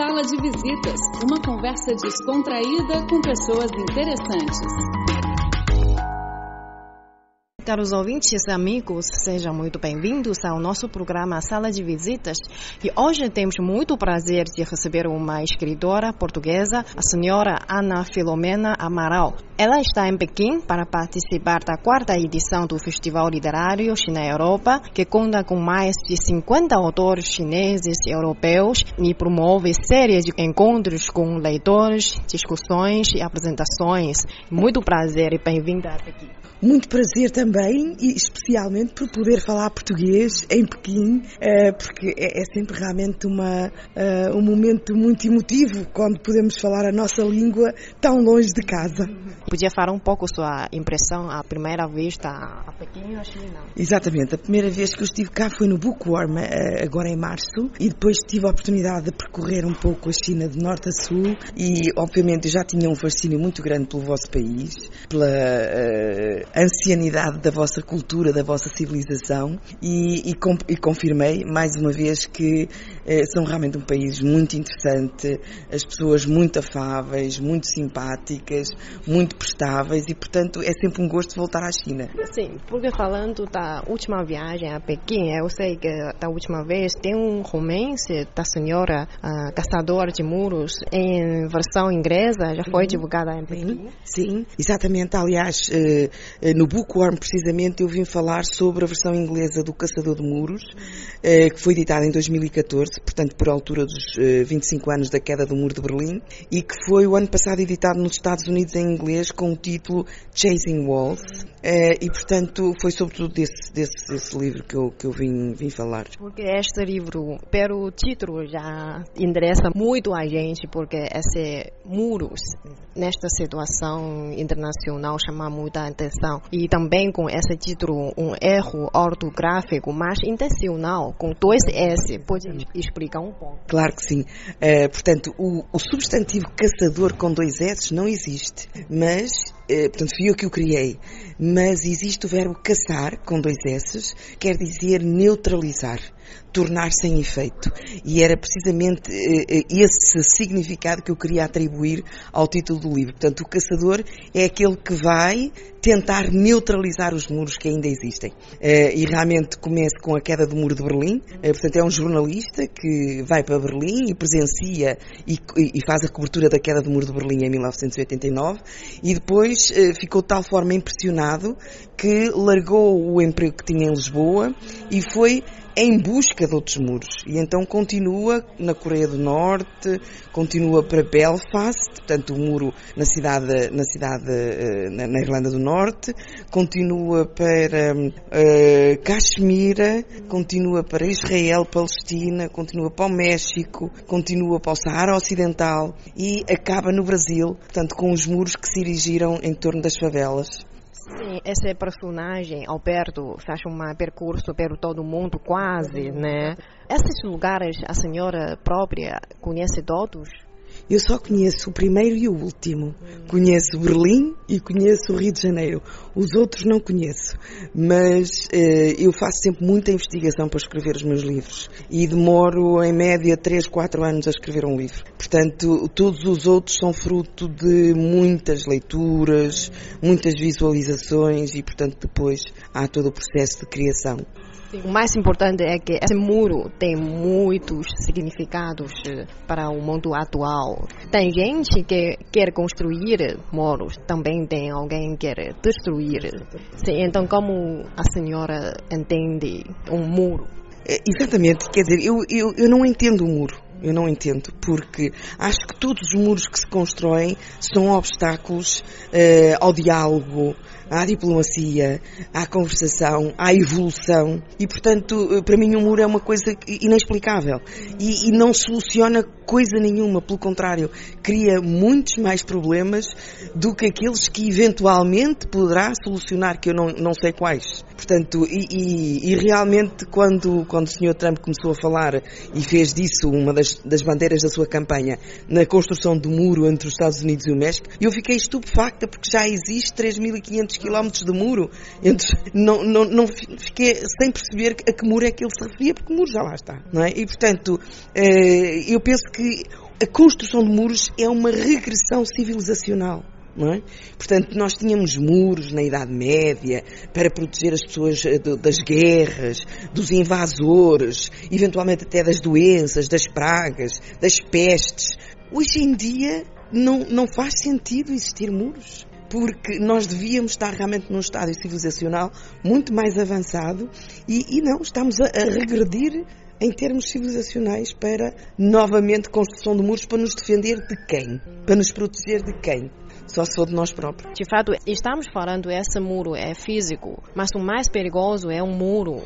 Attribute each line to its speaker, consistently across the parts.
Speaker 1: Sala de Visitas, uma conversa descontraída com pessoas interessantes.
Speaker 2: Caros ouvintes e amigos, sejam muito bem-vindos ao nosso programa Sala de Visitas. E hoje temos muito prazer de receber uma escritora portuguesa, a senhora Ana Filomena Amaral. Ela está em Pequim para participar da quarta edição do Festival Literário China Europa, que conta com mais de 50 autores chineses e europeus e promove séries de encontros com leitores, discussões e apresentações. Muito prazer e bem-vinda a Pequim.
Speaker 3: Muito prazer também, e especialmente por poder falar português em Pequim, eh, porque é, é sempre realmente uma, eh, um momento muito emotivo quando podemos falar a nossa língua tão longe de casa.
Speaker 2: Podia falar um pouco sua impressão à primeira vista a Pequim ou China?
Speaker 3: Exatamente, a primeira vez que eu estive cá foi no Bookworm, eh, agora em março, e depois tive a oportunidade de percorrer um pouco a China de norte a sul, e obviamente já tinha um fascínio muito grande pelo vosso país, pela ancianidade da vossa cultura, da vossa civilização e, e, e confirmei mais uma vez que eh, são realmente um país muito interessante, as pessoas muito afáveis, muito simpáticas, muito prestáveis e portanto é sempre um gosto voltar à China.
Speaker 2: Sim, porque falando da última viagem a Pequim, eu sei que da última vez tem um romance da senhora uh, Caçadora de Muros em versão inglesa, já foi divulgada em Pequim?
Speaker 3: Sim, sim exatamente. Aliás, uh, no Bookworm, precisamente, eu vim falar sobre a versão inglesa do Caçador de Muros, eh, que foi editada em 2014, portanto, por altura dos 25 eh, anos da queda do Muro de Berlim, e que foi o ano passado editado nos Estados Unidos em inglês com o título Chasing Walls, e, portanto, foi sobretudo desse, desse, desse livro que eu, que eu vim, vim falar.
Speaker 2: Porque este livro, pelo título, já interessa muito a gente, porque esse muros, nesta situação internacional, chama muita atenção e também com esse título, um erro ortográfico, mas intencional, com dois S. Pode explicar um pouco?
Speaker 3: Claro que sim. Uh, portanto, o, o substantivo caçador com dois S não existe, mas eh, portanto, fui eu que o criei, mas existe o verbo caçar, com dois S, quer dizer neutralizar, tornar sem efeito. E era precisamente eh, eh, esse significado que eu queria atribuir ao título do livro. Portanto, o caçador é aquele que vai tentar neutralizar os muros que ainda existem. E realmente começa com a queda do muro de Berlim. Portanto, é um jornalista que vai para Berlim e presencia e faz a cobertura da queda do muro de Berlim em 1989 e depois eh, ficou de tal forma impressionado que largou o emprego que tinha em Lisboa e foi em busca de outros muros. E então continua na Coreia do Norte, continua para Belfast, portanto o muro na cidade, na cidade, eh, na Irlanda do Norte, continua para uh, continua para Israel, Palestina, continua para o México, continua para o Saara Ocidental e acaba no Brasil, portanto com os muros que se erigiram em torno das favelas.
Speaker 2: Sim, esse personagem, Alberto, faz um percurso pelo todo mundo, quase, né? Esses lugares a senhora própria conhece todos?
Speaker 3: Eu só conheço o primeiro e o último. Conheço Berlim e conheço o Rio de Janeiro. Os outros não conheço. Mas eh, eu faço sempre muita investigação para escrever os meus livros. E demoro, em média, 3, 4 anos a escrever um livro. Portanto, todos os outros são fruto de muitas leituras, muitas visualizações e, portanto, depois há todo o processo de criação.
Speaker 2: Sim, o mais importante é que esse muro tem muitos significados eh, para o mundo atual. Tem gente que quer construir muros, também tem alguém que quer destruir. Sim, então, como a senhora entende um muro?
Speaker 3: É, exatamente, quer dizer, eu, eu, eu não entendo o muro. Eu não entendo, porque acho que todos os muros que se constroem são obstáculos uh, ao diálogo, à diplomacia, à conversação, à evolução e, portanto, para mim o muro é uma coisa inexplicável e, e não soluciona coisa nenhuma, pelo contrário, cria muitos mais problemas do que aqueles que eventualmente poderá solucionar, que eu não, não sei quais. Portanto, e, e, e, realmente quando, quando o Sr. Trump começou a falar e fez disso uma das, das bandeiras da sua campanha na construção do muro entre os Estados Unidos e o México, eu fiquei estupefacta porque já existe 3.500 quilómetros de muro. Entre, não, não, não fiquei sem perceber a que muro é que ele se referia, porque muro já lá está, não é? E portanto, eh, eu penso que a construção de muros é uma regressão civilizacional. É? Portanto, nós tínhamos muros na Idade Média para proteger as pessoas eh, das guerras, dos invasores, eventualmente até das doenças, das pragas, das pestes. Hoje em dia não, não faz sentido existir muros porque nós devíamos estar realmente num estádio civilizacional muito mais avançado e, e não, estamos a, a, regredir em termos civilizacionais para novamente construção de muros para nos defender de quem? Para nos proteger de quem? Só for de nós próprios.
Speaker 2: De fato, estamos falando esse muro é físico, mas o mais perigoso é um muro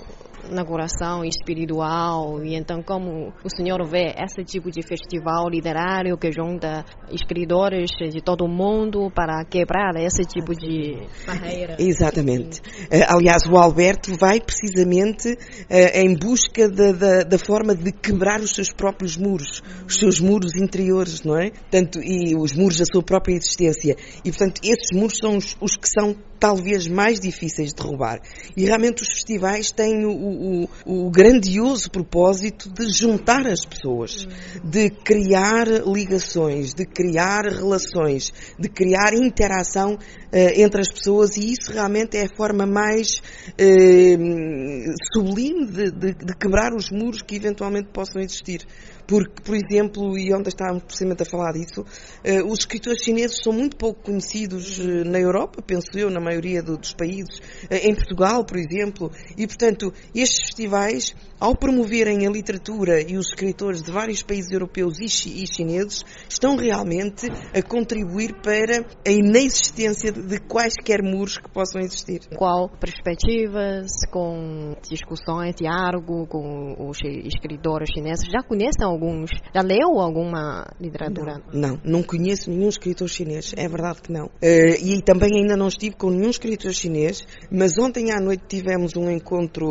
Speaker 2: na coração espiritual. E então, como o senhor vê esse tipo de festival literário que junta escritores de todo o mundo para quebrar esse tipo de barreira?
Speaker 3: Exatamente. Eh, aliás, o Alberto vai precisamente eh, em busca da, da, da, forma de quebrar os seus próprios muros, os seus muros interiores, não é? Tanto, e os muros da sua própria existência. E, portanto, esses muros são os, os que são talvez mais difíceis de derrubar. E realmente os festivais têm o, o, o grandioso propósito de juntar as pessoas, de criar ligações, de criar relações, de criar interação uh, entre as pessoas e isso realmente é a forma mais uh, sublime de, de, de quebrar os muros que eventualmente possam existir. Porque, por exemplo, e ontem estávamos precisamente a falar disso, uh, os escritores chineses são muito pouco conhecidos uh, na Europa, penso eu, na maioria do, dos países, uh, em Portugal, por exemplo, e, portanto, estes festivais, ao promoverem a literatura e os escritores de vários países europeus e, chi e chineses, estão realmente a contribuir para a inexistência de, quaisquer muros que possam existir.
Speaker 2: Qual perspectivas, com discussões, diálogo com os escritores chineses, já conhecem alguns? Já leu alguma literatura?
Speaker 3: Não, não, não conheço nenhum escritor chinês, é verdade que não. Uh, e também ainda não estive com nenhum escritor chinês, mas ontem à noite tivemos um encontro,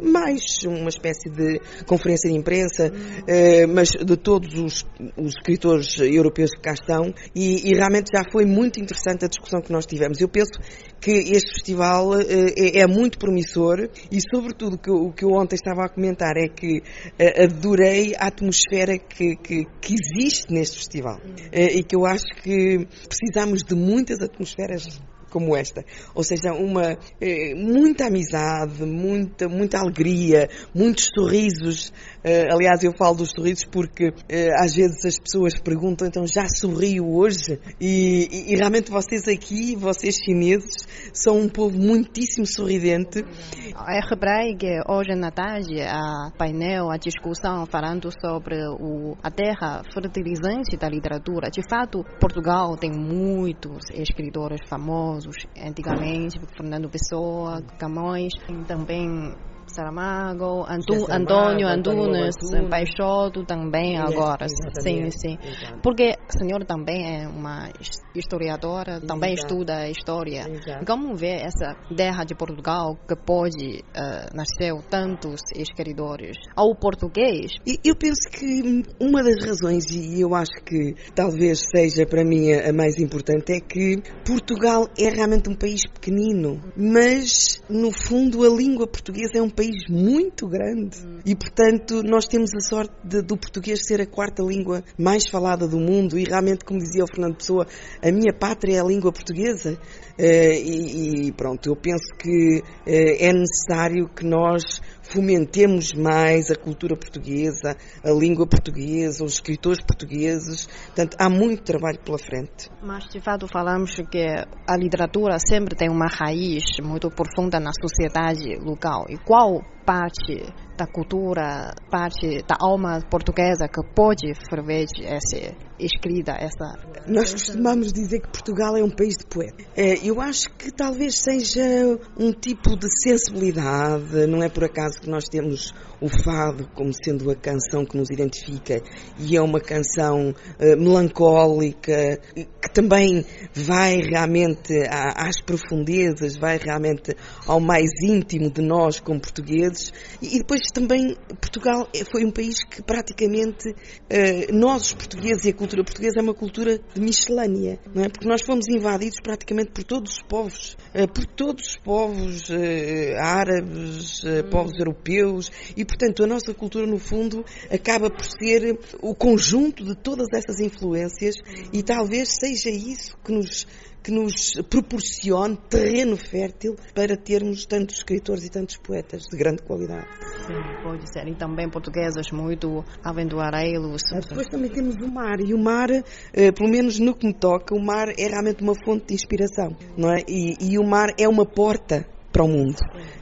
Speaker 3: mais uma espécie de conferência de imprensa, uh, mas de todos os, os, escritores europeus que cá estão, e, e realmente já foi muito interessante a discussão que nós tivemos. Eu penso que este festival uh, é, é, muito promissor e, sobretudo, que, o que eu ontem estava a comentar é que uh, adorei a atmosfera que, que, que existe neste festival. Uh, e que eu acho que precisamos de muitas atmosferas como esta. Ou seja, uma eh, muita amizade, muita, muita alegria, muitos sorrisos. Eh, aliás, eu falo dos sorrisos porque eh, às vezes as pessoas perguntam, então já sorriu hoje? E, e, e, realmente vocês aqui, vocês chineses, são um povo muitíssimo sorridente.
Speaker 2: É que hoje na tarde a painel, a discussão falando sobre o, a terra fertilizante da literatura. De fato, Portugal tem muitos escritores famosos antigamente, Fernando Pessoa, Camões, também Saramago, Antu, Antônio Antunes, Peixoto também agora. Sim, sim. Exato. Porque o senhor também é uma historiadora, também Exato. estuda história. Exato. Como vê essa terra de Portugal que pode uh, nascer tantos escritores ao português?
Speaker 3: Eu penso que uma das razões, e eu acho que talvez seja para mim a mais importante, é que Portugal é realmente um país pequenino, mas no fundo a língua portuguesa é um país muito grande e, portanto, nós temos a sorte de, do português ser a quarta língua mais falada do mundo e realmente, como dizia o Fernando Pessoa, a minha pátria é a língua portuguesa. Uh, e, pronto, eu penso que uh, é necessário que nós fomentemos mais a cultura portuguesa, a língua portuguesa, os escritores portugueses. Portanto, há muito trabalho pela frente.
Speaker 2: Mas, de fato, falamos que a literatura sempre tem uma raiz muito profunda na sociedade local. E qual parte da cultura, parte da alma portuguesa que pode ferver essa escrita, essa...
Speaker 3: Nós costumamos dizer que Portugal é um país de poetas. É, eu acho que talvez seja um tipo de sensibilidade, não é por acaso que nós temos o fado como sendo a canção que nos identifica e é uma canção uh, melancólica que também vai realmente às profundezas, vai realmente ao mais íntimo de nós como portugueses e depois também Portugal é, foi um país que praticamente uh, nós, os portugueses, e a cultura portuguesa é uma cultura de miscelânea, não é? Porque nós fomos invadidos praticamente por todos os povos, uh, por todos os povos uh, árabes, hum. povos europeus, e portanto a nossa cultura, no fundo, acaba por ser o conjunto de todas essas influências e talvez seja isso que nos que nos proporcione terreno fértil para termos tantos escritores e tantos poetas de grande qualidade.
Speaker 2: Sim, pode ser. E também portuguesas muito aventureiros.
Speaker 3: Depois também temos o mar. E o mar, eh, pelo menos no que me toca, o mar é realmente uma fonte de inspiração, não é? E, e o mar é uma porta para o mundo,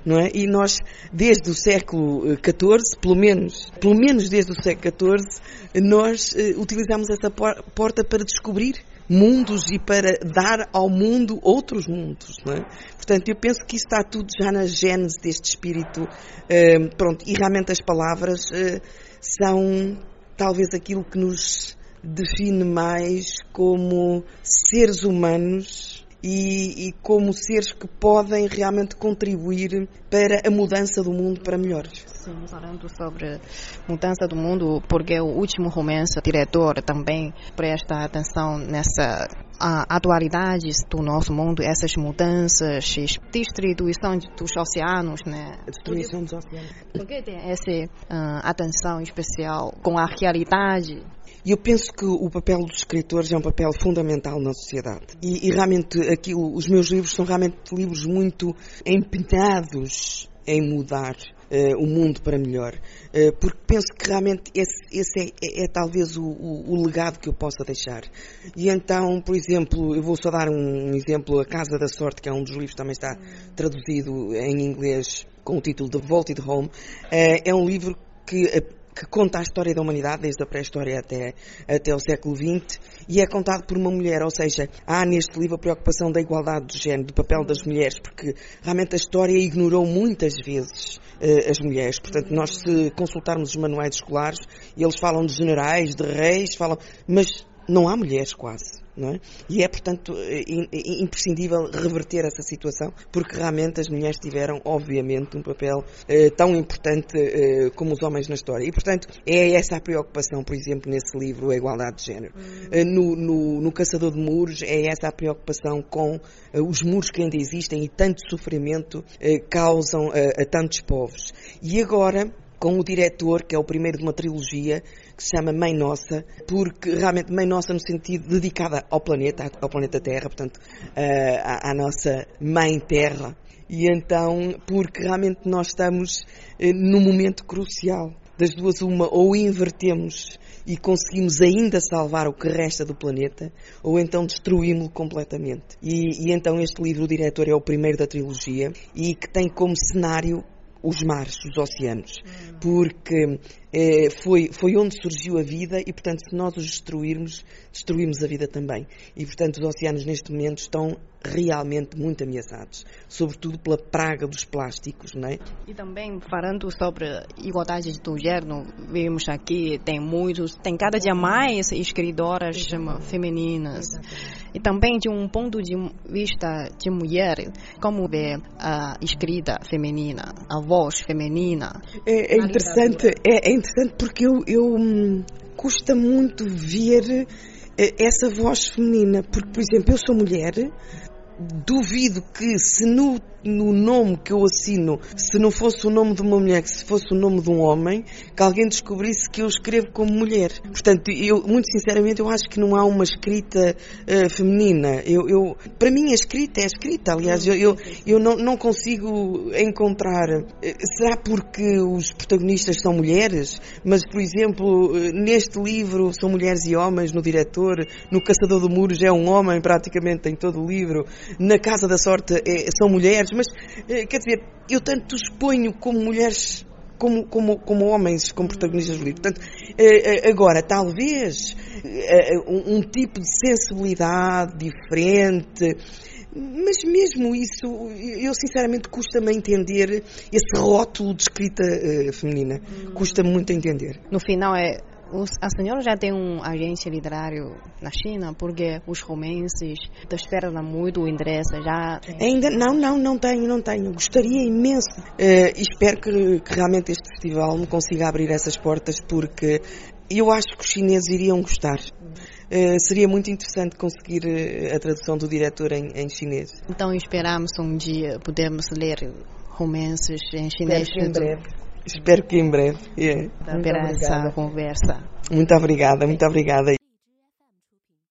Speaker 3: não é? E nós, desde o século XIV, eh, pelo menos, pelo menos desde o século XIV, nós uh, utilizamos essa porta para descobrir mundos e para dar ao mundo outros mundos. Não é? Portanto, eu penso que isso está tudo já na gênese deste espírito. Uh, pronto, e realmente as palavras uh, são talvez aquilo que nos define mais como seres humanos e, e, como seres que podem realmente contribuir para a mudança do mundo para melhor.
Speaker 2: Sim, falando sobre mudança do mundo, porque o último romance, o diretor também presta atenção nessa a atualidade do nosso mundo, essas mudanças, distribuição dos oceanos, né?
Speaker 3: A destruição dos oceanos.
Speaker 2: Por que tem essa uh, atenção especial com a realidade
Speaker 3: e eu penso que o papel dos escritores é um papel fundamental na sociedade. E, e realmente aqui os meus livros são realmente livros muito empenhados em mudar uh, o mundo para melhor. Uh, porque penso que realmente esse, esse é, é, é, talvez o, o, o, legado que eu possa deixar. E então, por exemplo, eu vou só dar um, exemplo, A Casa da Sorte, que é um dos livros que também está traduzido em inglês com o título de Vaulted Home, uh, é um livro que que conta a história da humanidade, desde a pré-história até, até o século XX, e é contado por uma mulher, ou seja, há neste livro a preocupação da igualdade de género, do papel das mulheres, porque realmente a história ignorou muitas vezes uh, as mulheres. Portanto, nós se consultarmos os manuais escolares, eles falam de generais, de reis, falam, mas não há mulheres quase. É? E é, portanto, imprescindível reverter essa situação, porque realmente as mulheres tiveram, obviamente, um papel eh, tão importante eh, como os homens na história. E, portanto, é essa a preocupação, por exemplo, nesse livro, A Igualdade de Género. Hum. Eh, no, no, no, Caçador de Muros, é essa a preocupação com eh, os muros que ainda existem e tanto sofrimento eh, causam a tantos povos. E agora, com o diretor, que é o primeiro de uma trilogia, que se chama Mãe Nossa, porque realmente Mãe Nossa no sentido dedicada ao planeta, ao planeta Terra, portanto, uh, à, à, nossa Mãe Terra. E então, porque realmente nós estamos uh, num momento crucial. Das duas, uma, ou invertemos e conseguimos ainda salvar o que resta do planeta, ou então destruímos-lo completamente. E, e, então este livro, o diretor, é o primeiro da trilogia e que tem como cenário os mares, os oceanos, hum. porque eh, foi, foi onde surgiu a vida e, portanto, se nós os destruirmos, destruímos a vida também. E, portanto, os oceanos neste momento estão realmente muito ameaçados, sobretudo pela praga dos plásticos, não é?
Speaker 2: E também falando sobre igualdade do gênero, vemos aqui tem muitos, tem cada dia mais escritoras femininas. E também de um ponto de vista de mulher, como vê a escrita feminina, a voz feminina?
Speaker 3: É, é interessante, é, é, interessante porque eu, eu hum, custa muito ver eh, essa voz feminina, porque, por exemplo, eu sou mulher, duvido que se no no nome que eu assino, se não fosse o nome de uma mulher, se fosse o nome de um homem, que alguém descobrisse que eu escrevo como mulher. Portanto, eu, muito sinceramente, eu acho que não há uma escrita uh, feminina. Eu, eu, para mim, a escrita é a escrita. Aliás, eu, eu, eu não, não consigo encontrar. Uh, será porque os protagonistas são mulheres? Mas, por exemplo, uh, neste livro são mulheres e homens, no diretor, no Caçador de Muros é um homem praticamente em todo o livro, na Casa da Sorte é, são mulheres mas eh, quer dizer, eu tanto exponho como mulheres como, como, como homens, como protagonistas do livro. Portanto, eh, eh, agora, talvez um, tipo de sensibilidade diferente, mas mesmo isso, eu sinceramente custa-me entender esse rótulo de escrita uh, feminina. Custa-me muito entender.
Speaker 2: No final é a senhora já tem um agente literário na China, porque os romances despertam muito o interesse. Já
Speaker 3: Ainda não, não, não tenho, não tenho. Gostaria imenso. Uh, espero que, que realmente este festival me consiga abrir essas portas, porque eu acho que os chineses iriam gostar. Uh, seria muito interessante conseguir uh, a tradução do diretor em, em, chinês.
Speaker 2: Então esperamos um dia podemos ler romances em chinês.
Speaker 3: Em breve. Espero que em breve. Yeah.
Speaker 2: Para essa conversa.
Speaker 3: Muito obrigada, muito obrigada.